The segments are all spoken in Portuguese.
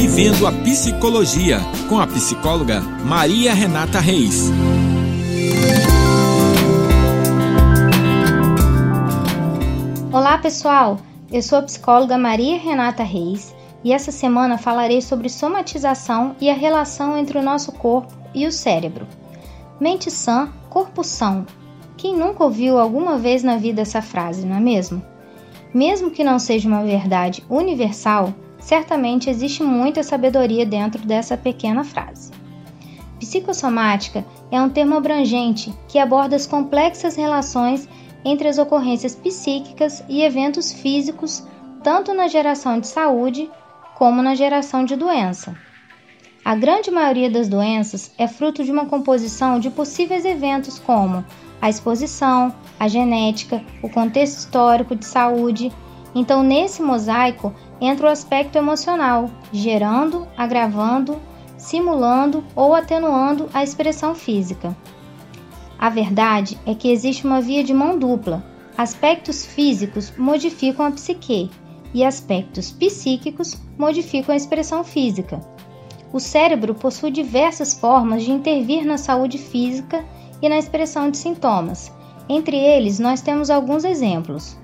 Vivendo a Psicologia, com a psicóloga Maria Renata Reis. Olá, pessoal! Eu sou a psicóloga Maria Renata Reis e essa semana falarei sobre somatização e a relação entre o nosso corpo e o cérebro. Mente sã, corpo são. Quem nunca ouviu alguma vez na vida essa frase, não é mesmo? Mesmo que não seja uma verdade universal, certamente existe muita sabedoria dentro dessa pequena frase. Psicossomática é um termo abrangente que aborda as complexas relações entre as ocorrências psíquicas e eventos físicos, tanto na geração de saúde como na geração de doença. A grande maioria das doenças é fruto de uma composição de possíveis eventos como a exposição, a genética, o contexto histórico de saúde. Então, nesse mosaico entra o aspecto emocional, gerando, agravando, simulando ou atenuando a expressão física. A verdade é que existe uma via de mão dupla. Aspectos físicos modificam a psique e aspectos psíquicos modificam a expressão física. O cérebro possui diversas formas de intervir na saúde física e na expressão de sintomas. Entre eles, nós temos alguns exemplos.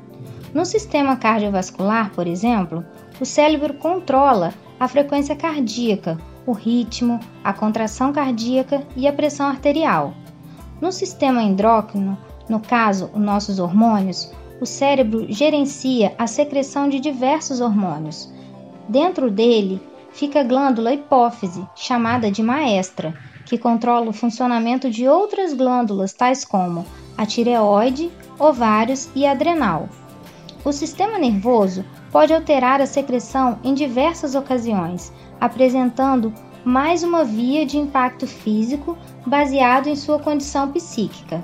No sistema cardiovascular, por exemplo, o cérebro controla a frequência cardíaca, o ritmo, a contração cardíaca e a pressão arterial. No sistema endócrino, no caso, os nossos hormônios, o cérebro gerencia a secreção de diversos hormônios. Dentro dele fica a glândula hipófise, chamada de maestra, que controla o funcionamento de outras glândulas, tais como a tireoide, ovários e adrenal. O sistema nervoso pode alterar a secreção em diversas ocasiões, apresentando mais uma via de impacto físico baseado em sua condição psíquica.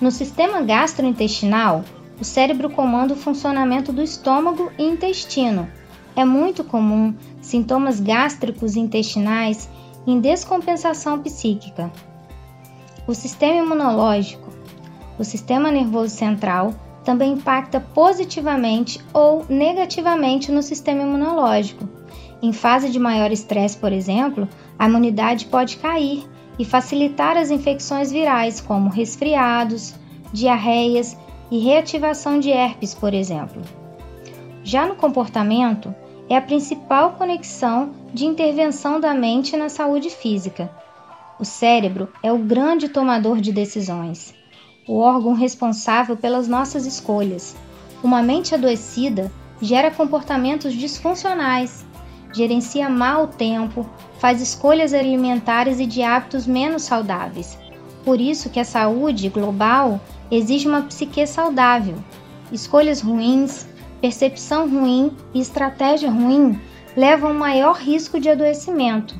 No sistema gastrointestinal, o cérebro comanda o funcionamento do estômago e intestino. É muito comum sintomas gástricos e intestinais em descompensação psíquica. O sistema imunológico, o sistema nervoso central também impacta positivamente ou negativamente no sistema imunológico em fase de maior estresse, por exemplo, a imunidade pode cair e facilitar as infecções virais, como resfriados, diarreias e reativação de herpes, por exemplo. Já no comportamento, é a principal conexão de intervenção da mente na saúde física. O cérebro é o grande tomador de decisões, o órgão responsável pelas nossas escolhas. Uma mente adoecida gera comportamentos disfuncionais gerencia mal o tempo, faz escolhas alimentares e de hábitos menos saudáveis. Por isso que a saúde global exige uma psique saudável. Escolhas ruins, percepção ruim e estratégia ruim levam a maior risco de adoecimento.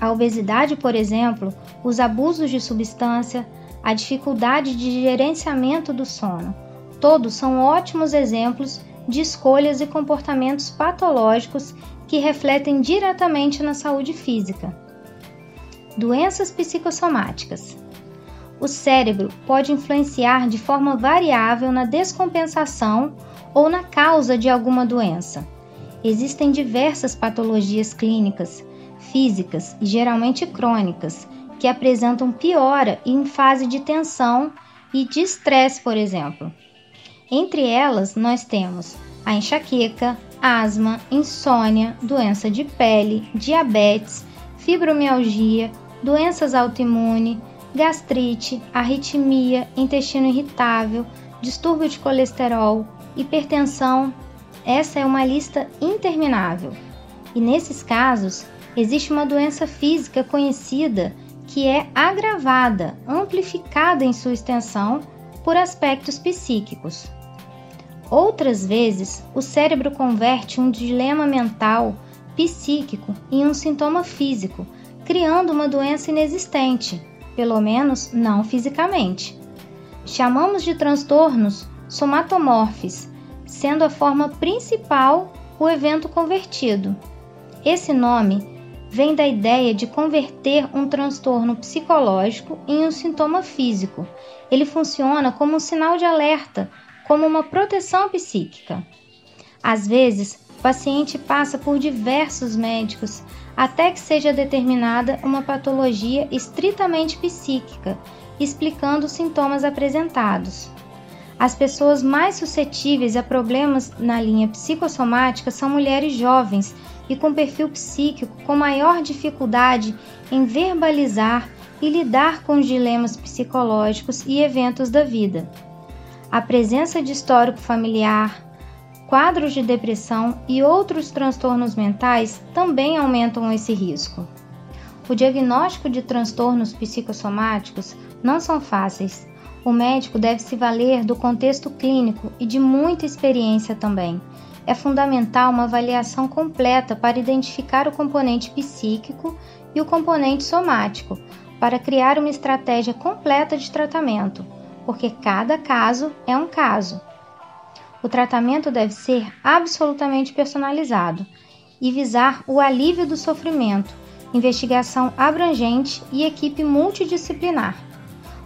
A obesidade, por exemplo, os abusos de substância, a dificuldade de gerenciamento do sono, todos são ótimos exemplos de escolhas e comportamentos patológicos que refletem diretamente na saúde física. Doenças psicossomáticas. O cérebro pode influenciar de forma variável na descompensação ou na causa de alguma doença. Existem diversas patologias clínicas, físicas e geralmente crônicas que apresentam piora em fase de tensão e de estresse, por exemplo. Entre elas, nós temos a enxaqueca, asma, insônia, doença de pele, diabetes, fibromialgia, doenças autoimunes, gastrite, arritmia, intestino irritável, distúrbio de colesterol, hipertensão. Essa é uma lista interminável. E nesses casos, existe uma doença física conhecida que é agravada, amplificada em sua extensão por aspectos psíquicos. Outras vezes, o cérebro converte um dilema mental, psíquico, em um sintoma físico, criando uma doença inexistente, pelo menos não fisicamente. Chamamos de transtornos somatomorfes, sendo a forma principal o evento convertido. Esse nome vem da ideia de converter um transtorno psicológico em um sintoma físico. Ele funciona como um sinal de alerta como uma proteção psíquica. Às vezes, O paciente passa por diversos médicos até que seja determinada uma patologia estritamente psíquica, explicando os sintomas apresentados. As pessoas mais suscetíveis a problemas na linha psicossomática são mulheres jovens e com perfil psíquico com maior dificuldade em verbalizar e lidar com os dilemas psicológicos e eventos da vida. A presença de histórico familiar, quadros de depressão e outros transtornos mentais também aumentam esse risco. O diagnóstico de transtornos psicossomáticos não são fáceis. O médico deve se valer do contexto clínico e de muita experiência também. É fundamental uma avaliação completa para identificar o componente psíquico e o componente somático, para criar uma estratégia completa de tratamento, porque cada caso é um caso o tratamento deve ser absolutamente personalizado e visar o alívio do sofrimento, investigação abrangente e equipe multidisciplinar.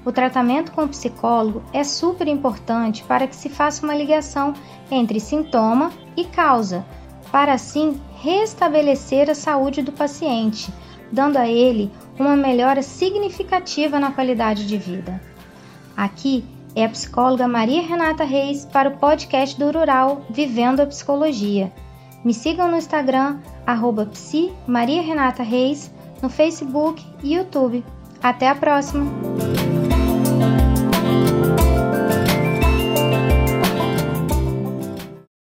O tratamento com o psicólogo é super importante para que se faça uma ligação entre sintoma e causa, para assim restabelecer a saúde do paciente, dando a ele uma melhora significativa na qualidade de vida. Aqui é a psicóloga Maria Renata Reis para o podcast do Rural Vivendo a Psicologia. Me sigam no Instagram, arroba Maria Renata Reis, no Facebook e YouTube. Até a próxima!